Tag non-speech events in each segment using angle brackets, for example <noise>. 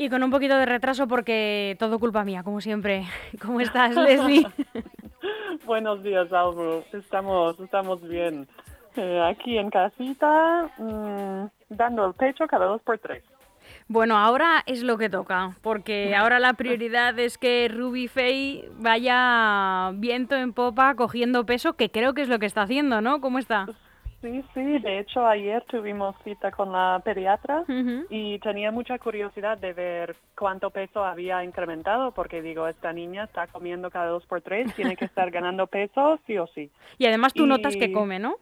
Y con un poquito de retraso porque todo culpa mía, como siempre. <laughs> ¿Cómo estás, <laughs> Leslie? Buenos días, Albu. Estamos, estamos bien. Eh, aquí en casita, mm, dando el pecho cada dos por tres. Bueno, ahora es lo que toca, porque ahora la prioridad es que Ruby Faye vaya viento en popa cogiendo peso, que creo que es lo que está haciendo, ¿no? ¿Cómo está? Sí, sí, de hecho ayer tuvimos cita con la pediatra y tenía mucha curiosidad de ver cuánto peso había incrementado, porque digo, esta niña está comiendo cada dos por tres, tiene que estar ganando peso sí o sí. Y además tú notas que come, ¿no?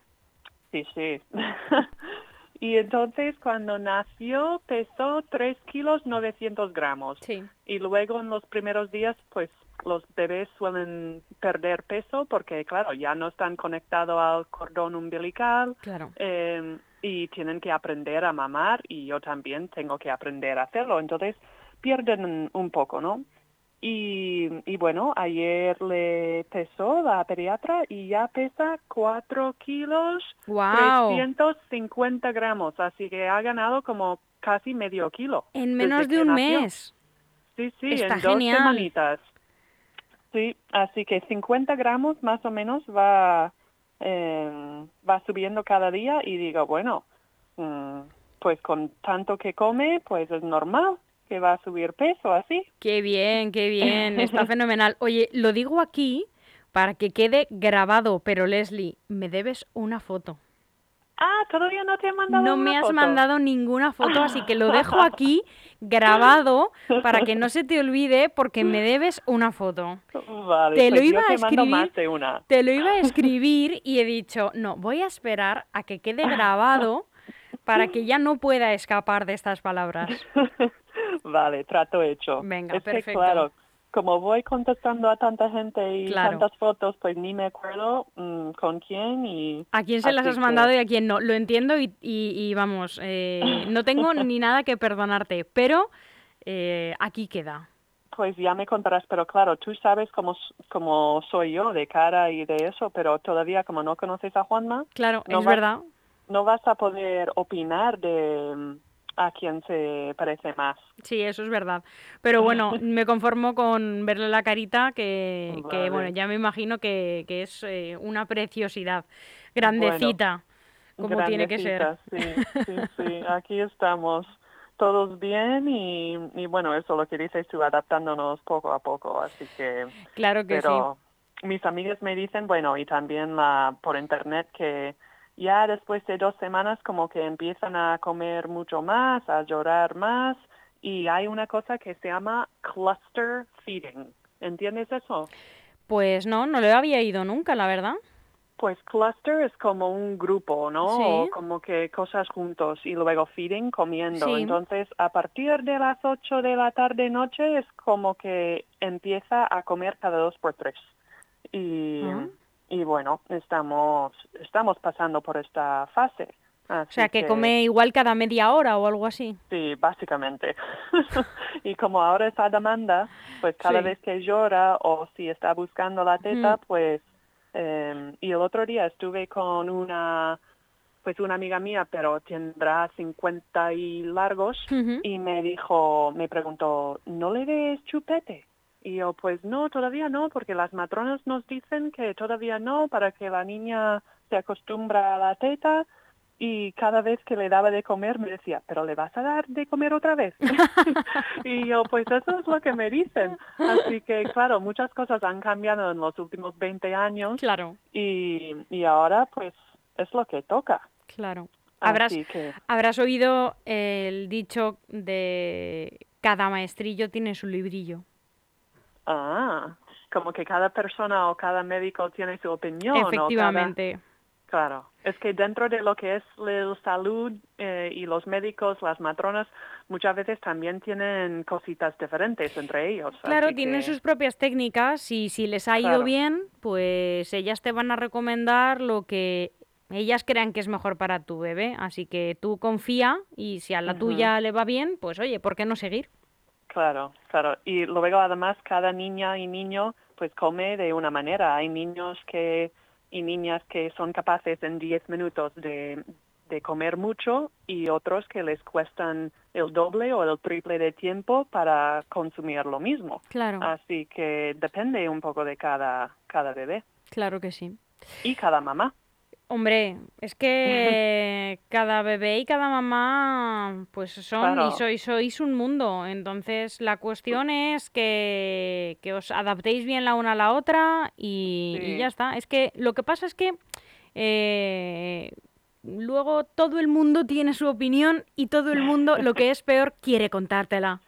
Sí, sí. <laughs> y entonces cuando nació pesó 3 kilos 900 gramos. Sí. Y luego en los primeros días, pues los bebés suelen perder peso porque, claro, ya no están conectados al cordón umbilical Claro. eh, y tienen que aprender a mamar y yo también tengo que aprender a hacerlo. Entonces pierden un poco, ¿no? Y, y bueno, ayer le pesó la pediatra y ya pesa 4 kilos Guau. 350 gramos, así que ha ganado como casi medio kilo. En menos de un nació. mes. Sí, sí, Está en dos genial. semanitas. Sí, así que 50 gramos más o menos va, eh, va subiendo cada día y digo, bueno, mm, pues con tanto que come, pues es normal que va a subir peso así. Qué bien, qué bien. <laughs> Está fenomenal. Oye, lo digo aquí para que quede grabado, pero Leslie, me debes una foto. Ah, todavía no te he mandado No una me has foto? mandado ninguna foto, así que lo dejo <laughs> aquí grabado para que no se te olvide porque me debes una foto. Vale, Te lo pues iba yo a más escribir. de una. Te lo iba a escribir y he dicho, no, voy a esperar a que quede grabado para que ya no pueda escapar de estas palabras. <laughs> vale, trato hecho. Venga, es que perfecto. claro, como voy contestando a tanta gente y Claro. tantas fotos, pues ni me acuerdo mm, con quién y... A quién se las has que- mandado y a quién no. Lo entiendo y, y- y vamos, eh, <laughs> no tengo ni nada que perdonarte, pero eh, aquí queda. Pues ya me contarás, pero claro, tú sabes cómo, cómo soy yo de cara y de eso, pero todavía como no conoces a Juanma, Claro, No es verdad. no vas a poder opinar de a quién se parece más. Sí, eso es verdad. Pero bueno, <laughs> me conformo con verle la carita, que, que, bueno, ya me imagino que, que es eh, una preciosidad. Grandecita, como tiene que ser. Sí, sí, sí, <laughs> aquí estamos todos bien y, y bueno, eso lo que dices tú, adaptándonos poco a poco, así que... Claro que pero mis amigas me dicen, bueno, y también la, por internet que ya después de dos semanas como que empiezan a comer mucho más, a llorar más y hay una cosa que se llama cluster feeding. ¿Entiendes eso? Pues no, no lo había ido nunca, la verdad. Pues cluster es como un grupo, ¿no? Sí. O como que cosas juntos y luego feeding comiendo. Sí. Entonces, a partir de las 8 de la tarde noche es como que empieza a comer cada dos por tres. Y. y bueno, estamos estamos pasando por esta fase. O sea, que come igual cada media hora o algo así. Sí, básicamente. <laughs> y como ahora está demanda, pues cada Sí. vez que llora o si está buscando la teta, pues... eh, y el otro día estuve con una, pues una amiga mía, pero tendrá 50 y largos, y me dijo, me preguntó, ¿no le des chupete? Y yo, pues no, todavía no, porque las matronas nos dicen que todavía no, para que la niña se acostumbra a la teta. Y cada vez que le daba de comer me decía, ¿pero le vas a dar de comer otra vez? <laughs> y yo, pues eso es lo que me dicen. Así que, claro, muchas cosas han cambiado en los últimos 20 años Claro, y, y ahora pues es lo que toca. claro. Habrás, que, habrás oído el dicho de cada maestrillo tiene su librillo. Ah, como que cada persona o cada médico tiene su opinión. o cada- Efectivamente. Claro, es que dentro de lo que es la salud eh, y los médicos, las matronas, muchas veces también tienen cositas diferentes entre ellos. Claro, tienen que- sus propias técnicas y si les ha ido Claro. bien, pues ellas te van a recomendar lo que ellas crean que es mejor para tu bebé. Así que tú confía y si a la tuya le va bien, pues oye, ¿por qué no seguir? Claro, claro. Y luego además cada niña y niño pues come de una manera. Hay niños que y niñas que son capaces en 10 minutos de, de comer mucho y otros que les cuestan el doble o el triple de tiempo para consumir lo mismo. Claro, Así que depende un poco de cada, cada bebé claro que sí. y cada mamá. Hombre, es que <laughs> cada bebé y cada mamá, pues son Claro. y sois, sois un mundo. Entonces, la cuestión es que, que os adaptéis bien la una a la otra y, ya está. Es que lo que pasa es que eh, luego todo el mundo tiene su opinión y todo el mundo, lo que es peor, quiere contártela.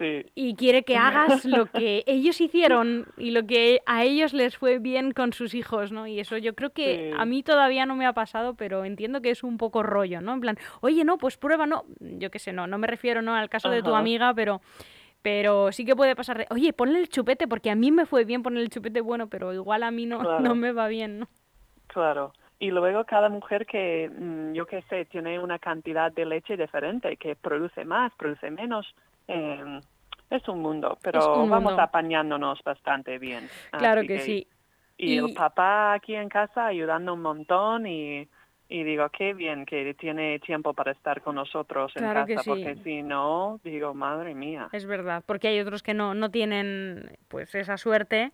Sí, Y quiere que hagas lo que <laughs> ellos hicieron y lo que a ellos les fue bien con sus hijos, ¿no? Y eso yo creo que Sí. a mí todavía no me ha pasado, pero entiendo que es un poco rollo, ¿no? En plan, oye, no, pues prueba, no. Yo qué sé, no, no me refiero ¿no? al caso de tu amiga, pero, pero sí que puede pasar de, oye, ponle el chupete, porque a mí me fue bien poner el chupete bueno, pero igual a mí no, Claro. no me va bien, ¿no? Claro. Y luego cada mujer que, mm, yo qué sé, tiene una cantidad de leche diferente, que produce más, produce menos. eh, es un mundo, pero un vamos apañándonos bastante bien. Claro Así que sí. Y, Y- el papá aquí en casa ayudando un montón y, y digo, qué bien que tiene tiempo para estar con nosotros en Claro casa, sí. porque si no, digo, madre mía. Es verdad, porque hay otros que no, no tienen pues esa suerte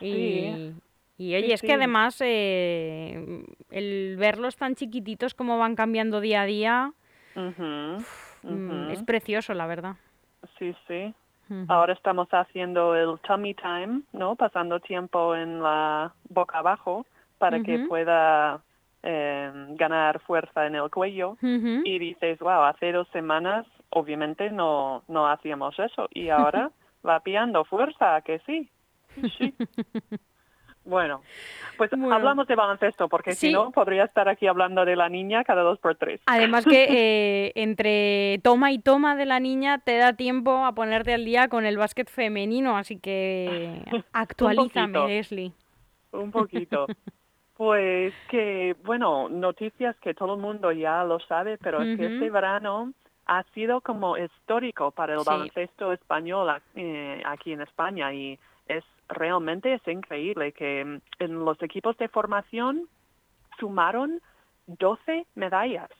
y, Sí. Y oye, Sí, es que sí. además eh, el verlos tan chiquititos como van cambiando día a día mm, es precioso, la verdad. Sí, sí. Ahora estamos haciendo el tummy time, ¿no? Pasando tiempo en la boca abajo para que pueda eh, ganar fuerza en el cuello. Y dices, wow, hace dos semanas obviamente no, no hacíamos eso y ahora <laughs> va pillando fuerza, ¿a que sí? Sí. <laughs> Bueno, pues Bueno. hablamos de baloncesto porque Sí. si no podría estar aquí hablando de la niña cada dos por tres. Además que <laughs> eh, entre toma y toma de la niña te da tiempo a ponerte al día con el básquet femenino, así que <laughs> actualízame. Leslie. Un poquito. Pues que, bueno, noticias que todo el mundo ya lo sabe, pero es que este verano ha sido como histórico para el Sí. baloncesto español eh, aquí en España y es realmente es increíble que mm, en los equipos de formación sumaron 12 medallas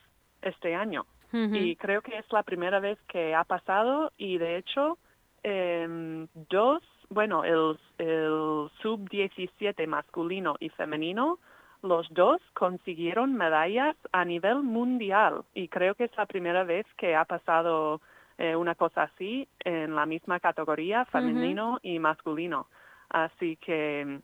este año. Y creo que es la primera vez que ha pasado y de hecho em, dos, bueno, el, el sub-17 masculino y femenino, los dos consiguieron medallas a nivel mundial. Y creo que es la primera vez que ha pasado eh, una cosa así en la misma categoría, femenino y masculino. Así que,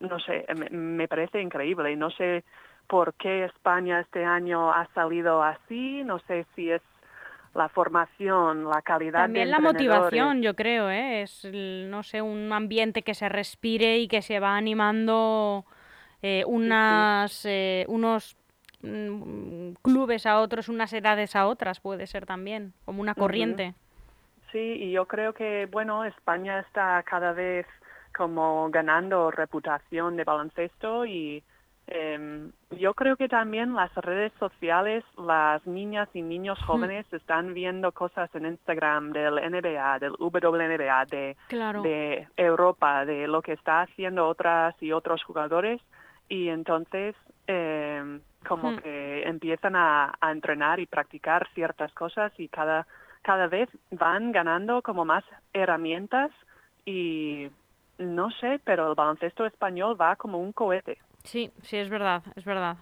no sé, me, me parece increíble. No sé por qué España este año ha salido así, no sé si es la formación, la calidad También de la motivación, yo creo, ¿eh? Es, no sé, un ambiente que se respire y que se va animando eh, unas, eh, unos clubes a otros, unas edades a otras, puede ser también, como una corriente. Sí, y yo creo que, bueno, España está cada vez como ganando reputación de baloncesto y em, yo creo que también las redes sociales, las niñas y niños jóvenes están viendo cosas en Instagram del NBA, del WNBA, de, Claro. de Europa, de lo que está haciendo otras y otros jugadores y entonces em, como Hmm. que empiezan a, a entrenar y practicar ciertas cosas y cada cada vez van ganando como más herramientas y no sé, pero el baloncesto español va como un cohete. Sí, sí, es verdad, es verdad.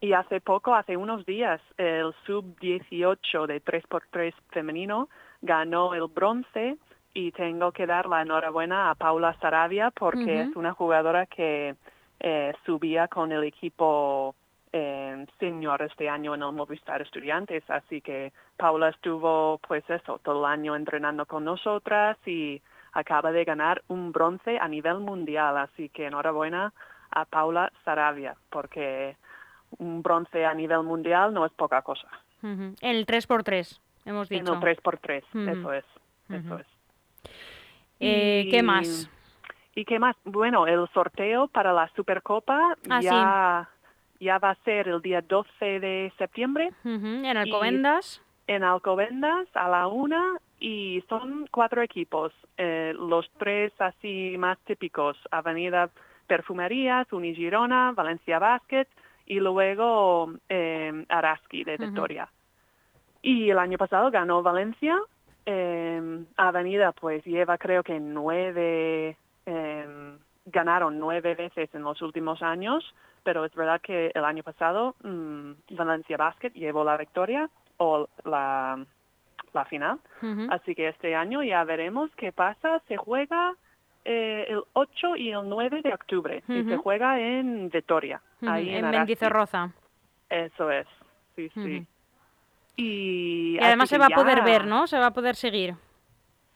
Y hace poco, hace unos días, el sub-18 de 3x3 femenino ganó el bronce y tengo que dar la enhorabuena a Paula Sarabia porque es una jugadora que eh, subía con el equipo eh, senior este año en el Movistar Estudiantes, así que Paula estuvo pues eso, todo el año entrenando con nosotras y acaba de ganar un bronce a nivel mundial, así que enhorabuena a Paula Saravia, porque un bronce a nivel mundial no es poca cosa. El 3x3, hemos dicho. el 3x3, Ujú. eso es, eso es. Eh, ¿Qué más? ¿Y qué más? Bueno, el sorteo para la Supercopa Ah, sí. ya, ya va a ser el día 12 de septiembre En Alcobendas. en Alcobendas a la una y son cuatro equipos, eh, los tres así más típicos, Avenida Perfumerías, Unigirona, Valencia Basket y luego eh, Araski de. Victoria. Y el año pasado ganó Valencia, eh, Avenida pues lleva creo que nueve, eh, ganaron nueve veces en los últimos años, pero es verdad que el año pasado mm, Valencia Basket llevó la victoria o la, la final. Así que este año ya veremos qué pasa. Se juega eh, el 8 y el 9 de octubre y se juega en Vitoria, Ujú, ahí en, en. Mendizorroza. Eso es, sí, sí. Y, Y además se va a poder ver, ¿no? Se va a poder seguir.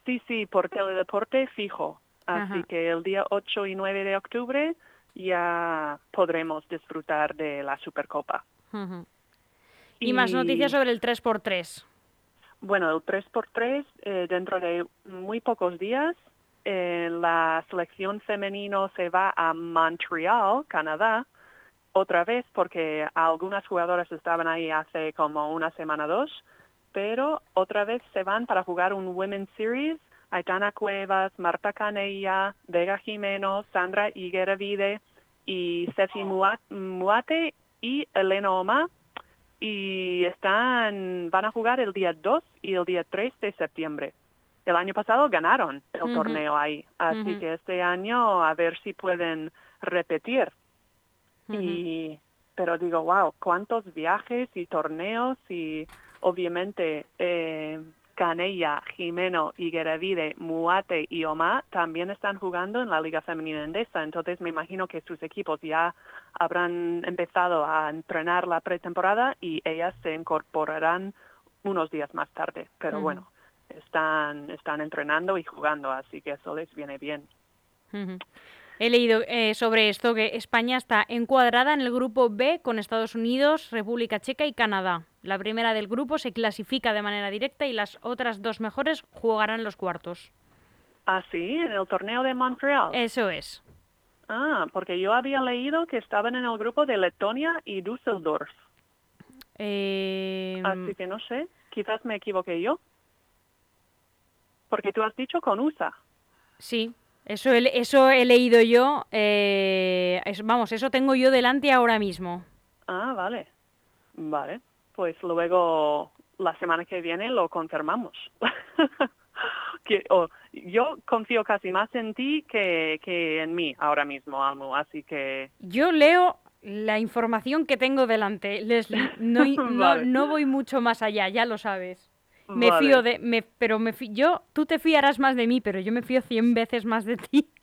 Sí, sí, por teledeporte fijo. Así Ajá. que el día 8 y 9 de octubre ya podremos disfrutar de la Supercopa. Y más noticias sobre el 3x3. Bueno, el 3x3, eh, dentro de muy pocos días, eh, la selección femenino se va a Montreal, Canadá, otra vez porque algunas jugadoras estaban ahí hace como una semana o dos, pero otra vez se van para jugar un Women's Series. Aitana Cuevas, Marta Canella, Vega Jimeno, Sandra Higueravide y Mua- Muate y Elena Oma y están van a jugar el día 2 y el día 3 de septiembre. El año pasado ganaron el torneo ahí, así que este año a ver si pueden repetir. Y pero digo, wow, cuántos viajes y torneos y obviamente eh, Canella, Jimeno, Higueravide, Muate y Oma también están jugando en la Liga Femenina Endesa, entonces me imagino que sus equipos ya habrán empezado a entrenar la pretemporada y ellas se incorporarán unos días más tarde, pero Ujú. bueno, están están entrenando y jugando, así que eso les viene bien. He leído eh, sobre esto que España está encuadrada en el grupo B con Estados Unidos, República Checa y Canadá. La primera del grupo se clasifica de manera directa y las otras dos mejores jugarán los cuartos. Ah, sí, en el torneo de Montreal. Eso es. Ah, porque yo había leído que estaban en el grupo de Letonia y Düsseldorf. Eh, Así que no sé, quizás me equivoqué yo. Porque tú has dicho con USA. sí, eso he, eso he leído yo. eh, es- vamos, eso tengo yo delante ahora mismo. Ah, vale. Vale. Pues luego, la semana que viene, lo confirmamos. <laughs> que, oh, yo confío casi más en ti que, que en mí ahora mismo, Almu. Así que Yo leo la información que tengo delante, Leslie. No, <laughs> no, Vale. no voy mucho más allá, ya lo sabes. Me Vale. fío de, me, pero me fí- yo, tú te fiarás más de mí, pero yo me fío cien veces más de ti, <laughs>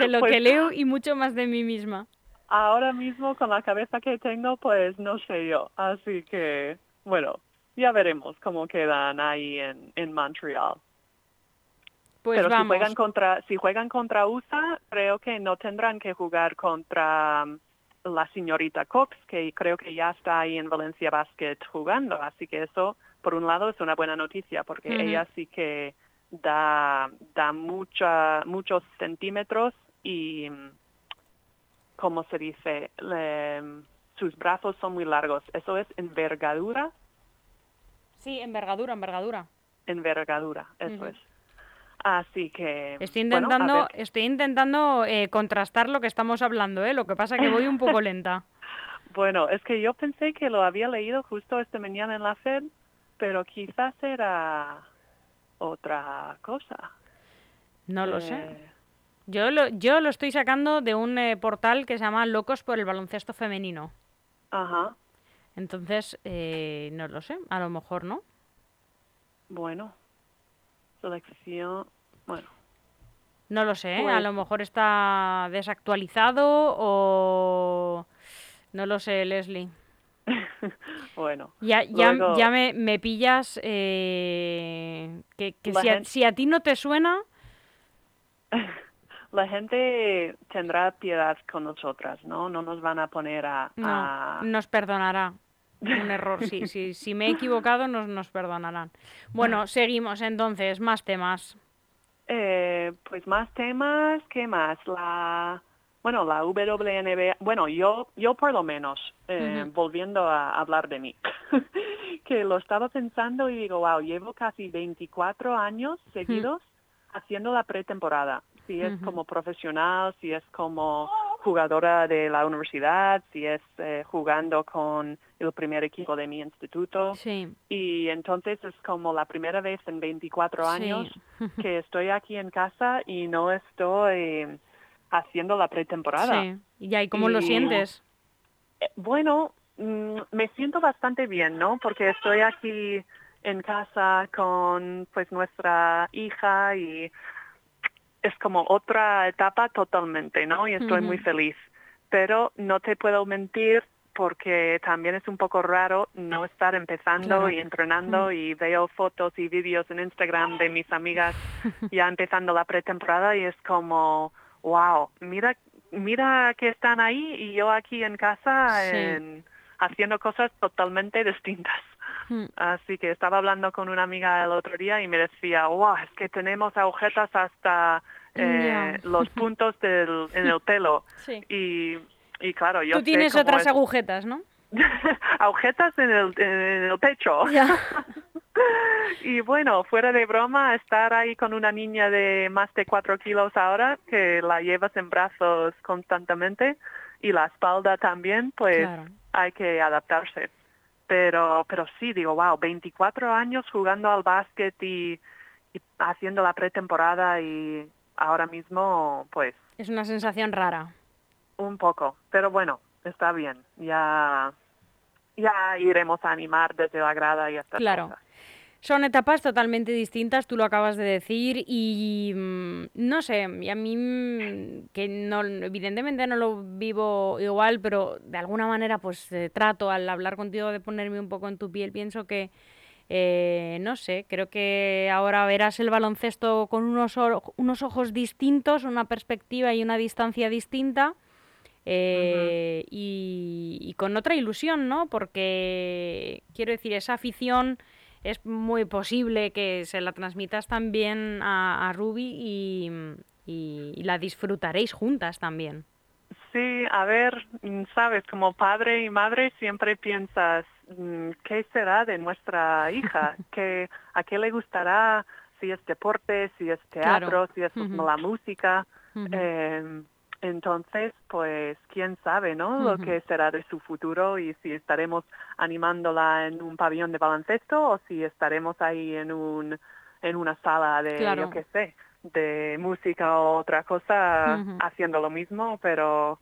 de lo Pues- que leo y mucho más de mí misma. ahora mismo con la cabeza que tengo, pues no sé yo. Así que, bueno, ya veremos cómo quedan ahí en, en Montreal. Pues Pero si juegan contra, si juegan contra USA, creo que no tendrán que jugar contra um, la señorita Cox, que creo que ya está ahí en Valencia Basket jugando. Así que eso, por un lado, es una buena noticia, porque ella sí que da, da mucha, muchos centímetros y, mm, ¿cómo se dice? Le- sus brazos son muy largos. Eso es envergadura, Sí, envergadura, envergadura. envergadura, eso es. Así que... Estoy intentando, estoy intentando eh, contrastar lo que estamos hablando, ¿eh? Lo que pasa que voy un poco <laughs> lenta. Bueno, es que yo pensé que lo había leído justo esta mañana en la FED, pero quizás era otra cosa. No lo Eh, sé. Yo lo, yo lo estoy sacando de un eh, portal que se llama Locos por el baloncesto femenino. Ajá, Entonces, eh, no lo sé, a lo mejor no. bueno. Selección, bueno. No lo sé, ¿eh? a Pues- lo mejor está desactualizado o... No lo sé, Leslie. <laughs> bueno, Ya, ya, Luego- ya me, me pillas eh, que, que si, a, si a ti no te suena, <laughs> la gente tendrá piedad con nosotras, ¿no? No nos van a poner a... No, a- nos perdonará. Un <laughs> error, sí, sí. Si me he equivocado, nos, nos perdonarán. Bueno, seguimos entonces, más temas. Eh, pues más temas, ¿qué más? La, bueno, la WNBA, bueno, yo, yo por lo menos, eh, volviendo a hablar de mí, <laughs> que lo estaba pensando y digo, wow, llevo casi 24 años seguidos haciendo la pretemporada. Si es como profesional, si es como jugadora de la universidad, si es eh, jugando con el primer equipo de mi instituto. Sí, Y entonces es como la primera vez en 24 años Sí. que estoy aquí en casa y no estoy haciendo la pretemporada. sí. ¿Y ahí cómo lo sientes? Eh, Bueno, mm, me siento bastante bien, ¿no? Porque estoy aquí en casa con pues nuestra hija y es como otra etapa totalmente, ¿no? Y estoy muy feliz. Pero no te puedo mentir porque también es un poco raro no estar empezando Claro. y entrenando y veo fotos y vídeos en Instagram de mis amigas <laughs> ya empezando la pretemporada y es como, wow, mira, mira que están ahí y yo aquí en casa Sí. en- haciendo cosas totalmente distintas. Mm, Así que estaba hablando con una amiga el otro día y me decía, wow, es que tenemos agujetas hasta eh, los puntos del, en el pelo. <laughs> Sí. Y, y claro, yo Tú tienes otras es- agujetas, ¿no? <laughs> agujetas en el, en el pecho. <laughs> <laughs> Y bueno, fuera de broma, estar ahí con una niña de más de cuatro kilos ahora, que la llevas en brazos constantemente, y la espalda también, pues Claro. hay que adaptarse. Pero, pero sí, digo, wow, 24 años jugando al básquet y, y haciendo la pretemporada y ahora mismo, pues, Es una sensación rara. un poco. Pero bueno, está bien. Ya, ya iremos a animar desde la grada y estas Claro. cosas. Son etapas totalmente distintas, tú lo acabas de decir, y mm, no sé, y a mí mm, que no, evidentemente no lo vivo igual, pero de alguna manera pues eh, trato al hablar contigo de ponerme un poco en tu piel, pienso que, eh, no sé, creo que ahora verás el baloncesto con unos, unos ojos distintos, una perspectiva y una distancia distinta. eh, y, y con otra ilusión, ¿no? Porque quiero decir, esa afición es muy posible que se la transmitas también a, a Ruby y, y- y la disfrutaréis juntas también. Sí, a ver, mm, sabes, como padre y madre siempre piensas, mm, ¿qué será de nuestra hija? <laughs> ¿Qué, ¿A qué le gustará? Si es deporte, si es teatro, Claro. si es la música. Eh, entonces, pues, quién sabe, ¿no? Lo que será de su futuro y si estaremos animándola en un pabellón de baloncesto o si estaremos ahí en un en una sala de, Claro. yo qué sé, de música o otra cosa haciendo lo mismo, pero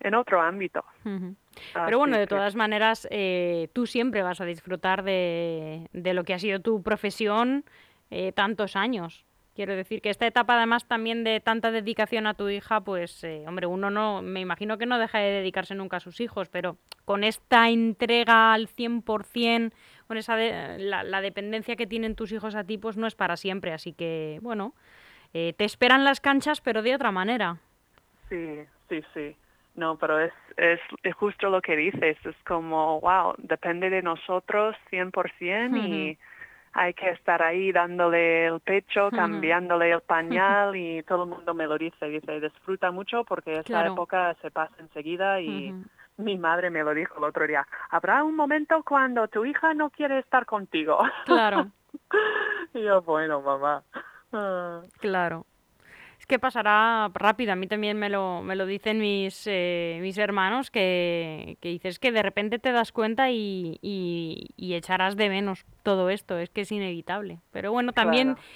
en otro ámbito. Así Pero bueno, de todas maneras, eh, tú siempre vas a disfrutar de, de lo que ha sido tu profesión eh, tantos años. Quiero decir que esta etapa, además, también de tanta dedicación a tu hija, pues, eh, hombre, uno no, me imagino que no deja de dedicarse nunca a sus hijos, pero con esta entrega al 100%, con esa de- la, la dependencia que tienen tus hijos a ti, pues no es para siempre. Así que, bueno, eh, te esperan las canchas, pero de otra manera. Sí, sí, sí. No, pero es, es, es justo lo que dices. Es como, wow, depende de nosotros 100% y hay que estar ahí dándole el pecho, cambiándole el <laughs> pañal y todo el mundo me lo dice. Dice, disfruta mucho porque Claro. época se pasa enseguida y mi madre me lo dijo el otro día. Habrá un momento cuando tu hija no quiere estar contigo. Claro. <laughs> y yo, bueno, mamá. Claro. Que pasará rápido. A mí también me lo, me lo dicen mis, eh, mis hermanos, que, que dices que de repente te das cuenta y, y, y echarás de menos todo esto. Es que es inevitable. Pero bueno, también Claro.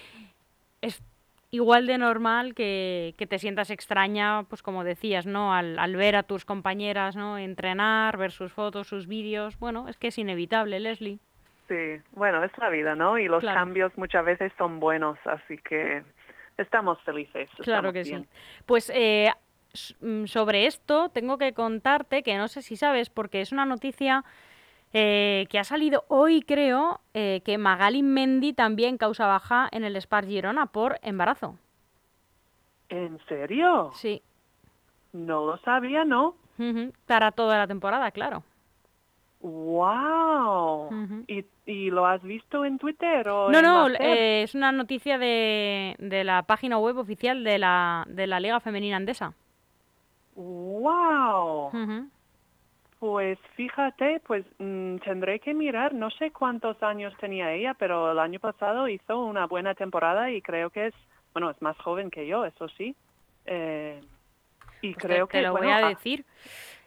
es igual de normal que, que te sientas extraña, pues como decías, ¿no? Al, al ver a tus compañeras, ¿no? Entrenar, ver sus fotos, sus vídeos. Bueno, es que es inevitable, Leslie. Sí, bueno, es la vida, ¿no? Y los Claro. cambios muchas veces son buenos, así que estamos felices. Claro estamos que bien. sí. Pues eh, mm, sobre esto tengo que contarte que no sé si sabes, porque es una noticia eh, que ha salido hoy, creo, eh, que Magali Mendy también causa baja en el Spar Girona por embarazo. ¿En serio? Sí. No lo sabía, ¿no? Para toda la temporada, claro. ¡Wow! ¿Y, ¿Y lo has visto en Twitter o No, en no, eh, es una noticia de, de la página web oficial de la, de la Liga Femenina Andesa. ¡Wow! Pues fíjate, pues mm, tendré que mirar, no sé cuántos años tenía ella, pero el año pasado hizo una buena temporada y creo que es, bueno, es más joven que yo, eso sí. Eh, y Pues te- creo te, que, lo bueno, voy a ah- decir.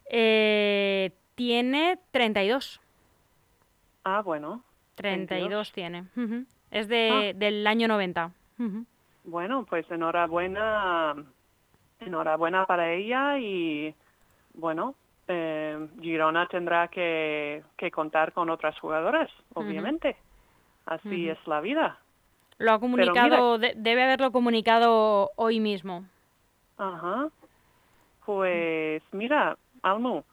Eh, tiene 32. ah, bueno, 32 tiene. Ujú. Es de, del año 90. Ujú. bueno, pues enhorabuena, enhorabuena para ella y, bueno, eh, Girona tendrá que, que contar con otras jugadoras, obviamente. Así es la vida. Lo ha mira- comunicado, de- debe haberlo comunicado hoy mismo. Ajá. Pues mira, Almu,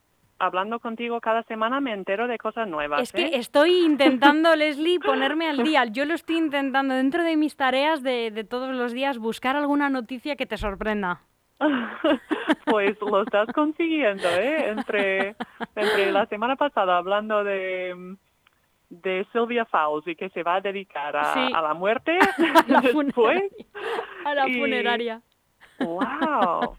hablando contigo cada semana me entero de cosas nuevas. Es que ¿eh? estoy <laughs> intentando, Leslie, ponerme al día. Yo lo estoy intentando dentro de mis tareas de, de todos los días buscar alguna noticia que te sorprenda. <laughs> pues lo estás consiguiendo, ¿eh? Entre, entre la semana pasada hablando de de Sylvia Fowles y que se va a dedicar a, Sí. a la muerte <laughs> La después. funeraria. A la y- funeraria. ¡Wow!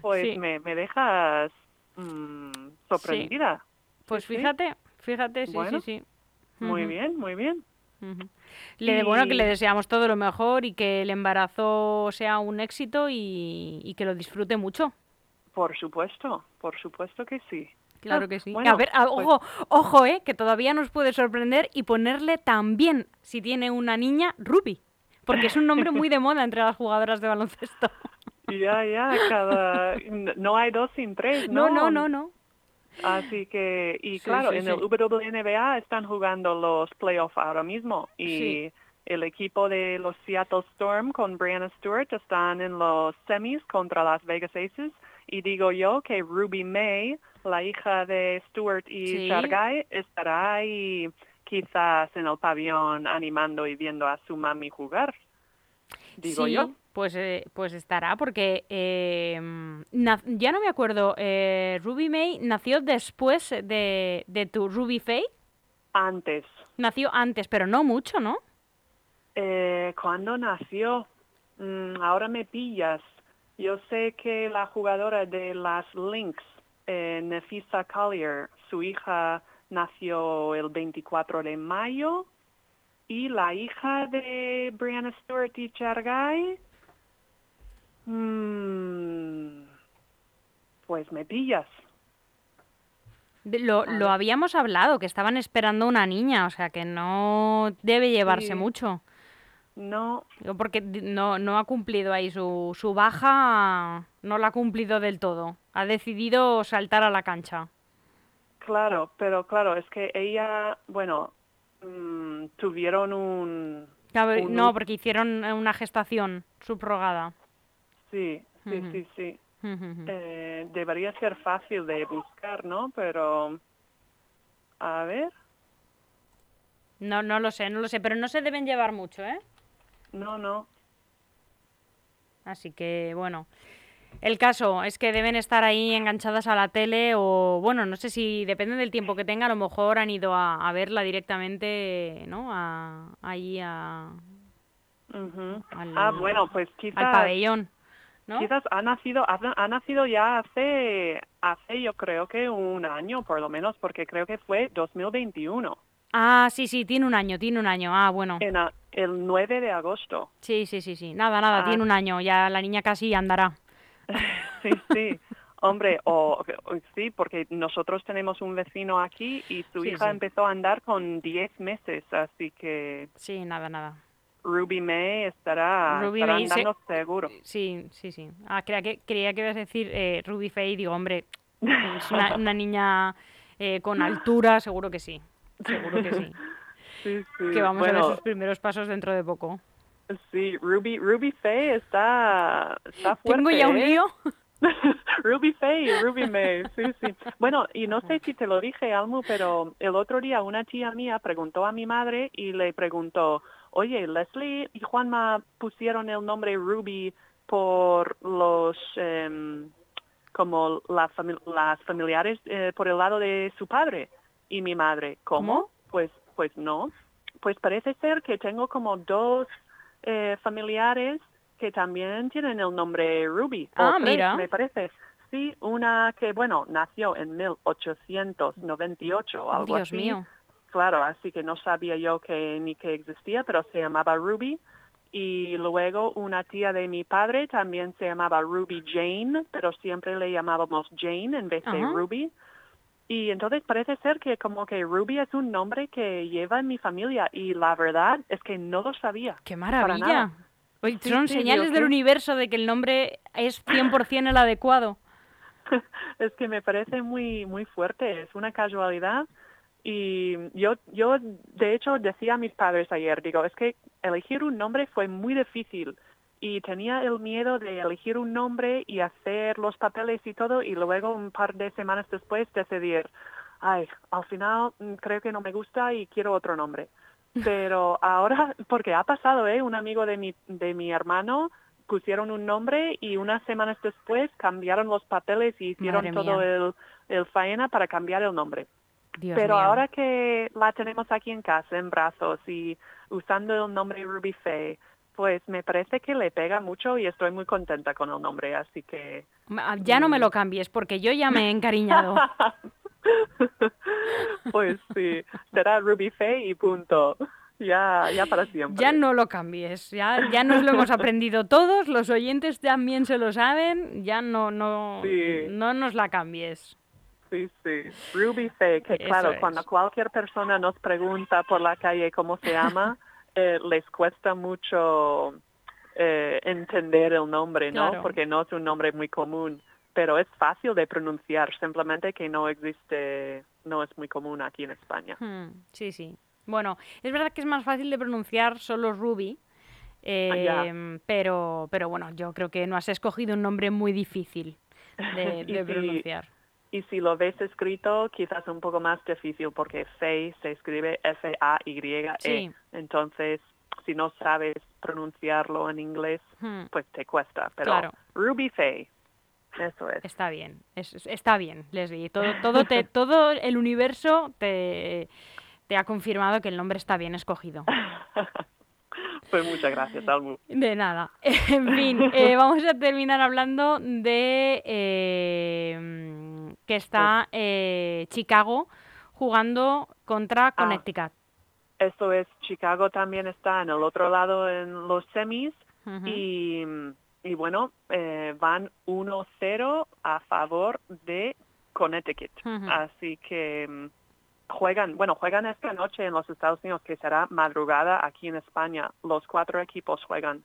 Pues Sí. me, me dejas mm, sorprendida. Pues sí. fíjate, fíjate, sí, Bueno, sí, sí. Muy bien, muy bien. Le bueno que le deseamos todo lo mejor y que el embarazo sea un éxito y, y que lo disfrute mucho. Por supuesto, por supuesto que sí. Claro Ah, que sí. bueno, a ver, a- pues- ojo, ojo, eh, que todavía nos puede sorprender y ponerle también, si tiene una niña, Ruby. Porque es un nombre muy de moda entre las jugadoras de baloncesto. <laughs> Ya, ya, cada... No hay dos sin tres, No, ¿no? no, no, no. Así que, y Sí, claro, sí, en el. WNBA están jugando los playoffs ahora mismo y el equipo de los Seattle Storm con Brianna Stewart están en los semis contra las Vegas Aces y digo yo que Ruby May, la hija de Stewart y Sí. Shargai, estará ahí quizás en el pabellón animando y viendo a su mami jugar. Digo yo. Pues, eh, pues estará, porque eh, ya no me acuerdo, eh, Ruby May nació después de, de tu Ruby Faye. Antes. Nació antes, pero no mucho, ¿no? Eh, ¿Cuándo nació? Mm, ahora me pillas. Yo sé que la jugadora de las Lynx, eh, Nefisa Collier, su hija nació el 24 de mayo y la hija de Brianna Stewart y Chargay, mm, pues me pillas. Lo, lo habíamos hablado, que estaban esperando una niña, o sea que no debe llevarse Sí. mucho. No, Porque no, no ha cumplido ahí su, su baja, no la ha cumplido del todo. Ha decidido saltar a la cancha. Claro, pero claro, es que ella, bueno, mm, tuvieron un... Claro, un No, porque hicieron una gestación subrogada. Sí, sí, sí, sí. Eh, debería ser fácil de buscar, ¿no? Pero, a ver, No, no lo sé, no lo sé, pero no se deben llevar mucho, ¿eh? no, no. Así que, bueno. El caso es que deben estar ahí enganchadas a la tele o, bueno, no sé si depende del tiempo que tenga, a lo mejor han ido a, a verla directamente, ¿no? A, ahí a. Al- Ah, bueno, pues al quizás, pabellón, ¿no? quizás ha nacido, ha, ha nacido ya hace, hace yo creo que un año por lo menos, porque creo que fue 2021, Ah, sí, sí, tiene un año, tiene un año. Ah, bueno. en a- el 9 de agosto. Sí, sí, sí, sí. Nada, nada, Ah. tiene un año. Ya la niña casi andará. <laughs> Sí, sí. Hombre, o, o- sí, porque nosotros tenemos un vecino aquí y su Sí, hija sí. empezó a andar con 10 meses, así que Sí, nada, nada. Ruby May estará, Ruby estará May se- andando seguro. Sí, sí, sí. Ah, creía que, creía que ibas a decir eh, Ruby Faye. Digo, hombre, es una, <laughs> una niña eh, con altura, seguro que sí. Seguro que sí. Sí, sí. Que vamos a ver sus primeros pasos dentro de poco. sí, Ruby, Ruby Faye está, está fuerte. Tengo ya un ¿eh? lío. <laughs> Ruby Faye, Ruby May, <laughs> sí, sí. Bueno, y no sé si te lo dije, Almu, pero el otro día una tía mía preguntó a mi madre y le preguntó, oye, Leslie y Juanma pusieron el nombre Ruby por los em, como la fami- las familiares eh, por el lado de su padre y mi madre. ¿Cómo? Pues pues no. Pues parece ser que tengo como dos eh, familiares que también tienen el nombre Ruby. Ah, tres, mira. Me parece. Sí, una que, bueno, nació en 1898 o algo Dios así. mío. Claro, así que no sabía yo que ni que existía, pero se llamaba Ruby. Y luego una tía de mi padre también se llamaba Ruby Jane, pero siempre le llamábamos Jane en vez de. Ruby. Y entonces parece ser que como que Ruby es un nombre que lleva en mi familia y la verdad es que no lo sabía. ¡Qué maravilla! nada. Oye, Sí, son sí, señales del universo de que el nombre es 100% el adecuado. <laughs> es que me parece muy muy fuerte, es una casualidad y yo yo de hecho decía a mis padres ayer, digo, es que elegir un nombre fue muy difícil y tenía el miedo de elegir un nombre y hacer los papeles y todo y luego un par de semanas después decidir, ay, al final mm, creo que no me gusta y quiero otro nombre. <laughs> Pero ahora, porque ha pasado, ¿eh? Un amigo de mi, de mi hermano pusieron un nombre y unas semanas después cambiaron los papeles y hicieron Madre todo el faena para cambiar el nombre. Dios Pero mío. ahora que la tenemos aquí en casa, en brazos y usando el nombre Ruby Faye, pues me parece que le pega mucho y estoy muy contenta con el nombre, así que... Ma- Ya no me lo cambies porque yo ya me he <laughs> encariñado. pues sí, será Ruby Faye y punto. Ya, ya para siempre. Ya no lo cambies. Ya, ya nos lo hemos aprendido todos, los oyentes también se lo saben. Ya no, no, Sí. no nos la cambies. Sí, sí. Ruby Faye, que Eso claro, es. cuando cualquier persona nos pregunta por la calle cómo se llama, <laughs> eh, les cuesta mucho eh, entender el nombre, ¿no? Claro. Porque no es un nombre muy común, pero es fácil de pronunciar, simplemente que no existe, no es muy común aquí en España. Hmm, sí, sí. Bueno, es verdad que es más fácil de pronunciar solo Ruby. eh, pero, pero bueno, yo creo que no has escogido un nombre muy difícil de, <laughs> de pronunciar. Y si lo ves escrito, quizás un poco más difícil porque Faye se escribe F-A-Y-E. Sí. Entonces, si no sabes pronunciarlo en inglés, Hmm, pues te cuesta. Pero Claro. Ruby Faye, eso es. Está bien, es- es- está bien, Leslie. Todo, todo, te, <laughs> todo el universo te, te ha confirmado que el nombre está bien escogido. <laughs> pues muchas gracias, Almu. De nada. <laughs> En fin, eh, vamos a terminar hablando de eh, que está eh, Chicago jugando contra Connecticut. Eso es, Chicago también está en el otro lado en los semis y, y bueno, eh, van 1-0 a favor de Connecticut. Así que mm, juegan, bueno, juegan esta noche en los Estados Unidos, que será madrugada aquí en España. Los cuatro equipos juegan.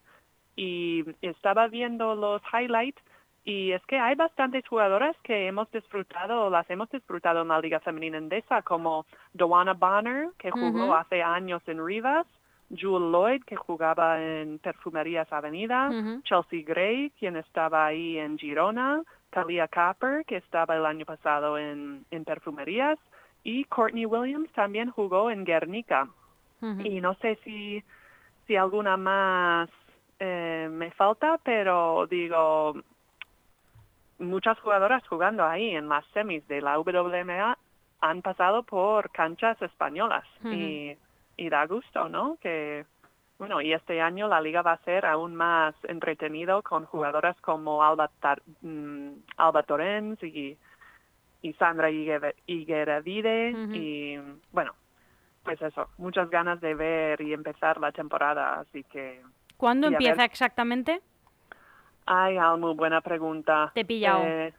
Y estaba viendo los highlights y es que hay bastantes jugadoras que hemos disfrutado, las hemos disfrutado en la Liga Femenina Endesa, como Doana Bonner, que jugó hace años en Rivas, Jewel Lloyd, que jugaba en Perfumerías Avenida. Chelsea Gray, quien estaba ahí en Girona, Talia Copper, que estaba el año pasado en, en Perfumerías, y Courtney Williams también jugó en Guernica. Y no sé si, si alguna más eh, me falta, pero digo, muchas jugadoras jugando ahí en las semis de la WMA han pasado por canchas españolas y, y da gusto, ¿no? Que bueno, y este año la liga va a ser aún más entretenido con jugadoras como Alba, Tar- mm, Alba Torrens y, y Sandra Higueravide Ujú. y bueno, pues eso, muchas ganas de ver y empezar la temporada, así que ¿Cuándo empieza exactamente? Ay, Almu, buena pregunta. Te he pillado. Eh,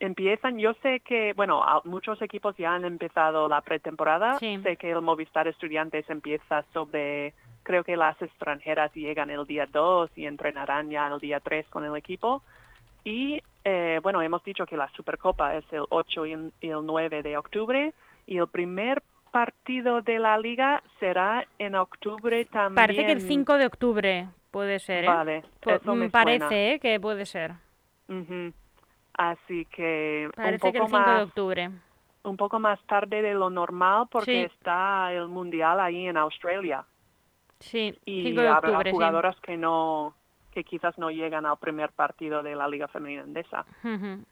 empiezan, yo sé que, bueno, muchos equipos ya han empezado la pretemporada. Sí. Sé que el Movistar Estudiantes empieza sobre, creo que las extranjeras llegan el día 2 y entrenarán ya el día 3 con el equipo. Y, eh, bueno, hemos dicho que la Supercopa es el 8 y el y el 9 de octubre y el primer partido de la liga será en octubre también. Parece que el 5 de octubre puede ser, ¿eh? Vale, eso me mm, parece suena. ¿eh? que puede ser. Así que Parece un que el poco 5 de octubre. un poco más tarde de lo normal porque Sí. está el mundial ahí en Australia Sí, y 5 de habrá sí. jugadoras que no que quizás no llegan al primer partido de la Liga Femenina Endesa, Ujú.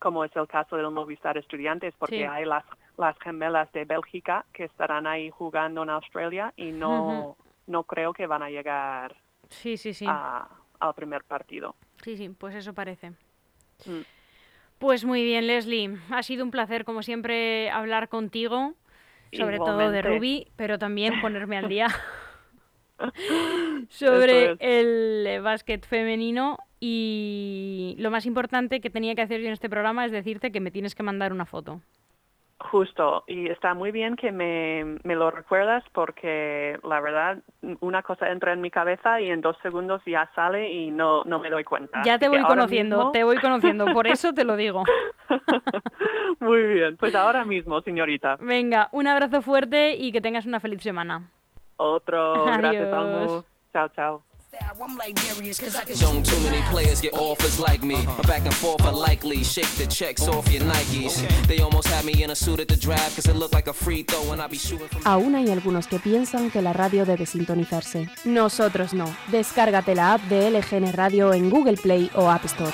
como es el caso del Movistar Estudiantes, porque Sí. hay las, las gemelas de Bélgica que estarán ahí jugando en Australia y no, no creo que van a llegar Sí, sí, sí. a- al primer partido. Sí, sí, pues eso parece. Mm. Pues muy bien, Leslie. Ha sido un placer, como siempre, hablar contigo, sobre todo de. Ruby, pero también ponerme al día <laughs> sobre es. el eh, básquet femenino. Y lo más importante que tenía que hacer yo en este programa es decirte que me tienes que mandar una foto. Justo, y está muy bien que me, me lo recuerdas porque la verdad una cosa entra en mi cabeza y en dos segundos ya sale y no, no me doy cuenta. Ya te voy conociendo, mismo- te voy conociendo, por <laughs> eso te lo digo. <laughs> muy bien, pues ahora mismo, señorita. Venga, un abrazo fuerte y que tengas una feliz semana. Otro, <laughs> gracias Adiós. Almu. Chao, chao. I'm like Darius, cause I can Shown too many players get offers like me. My back and forth are likely. Shake the checks off your Nikes. They almost had me in a suit at the draft cause it looked like a free throw and I be shooting from Aún hay algunos que piensan que la radio debe sintonizarse. Nosotros no. Descárgate la app de LGN Radio en Google Play o App Store.